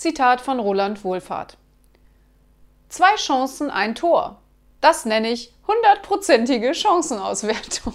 Zitat von Roland Wohlfahrt. Zwei Chancen, ein Tor. Das nenne ich hundertprozentige Chancenauswertung.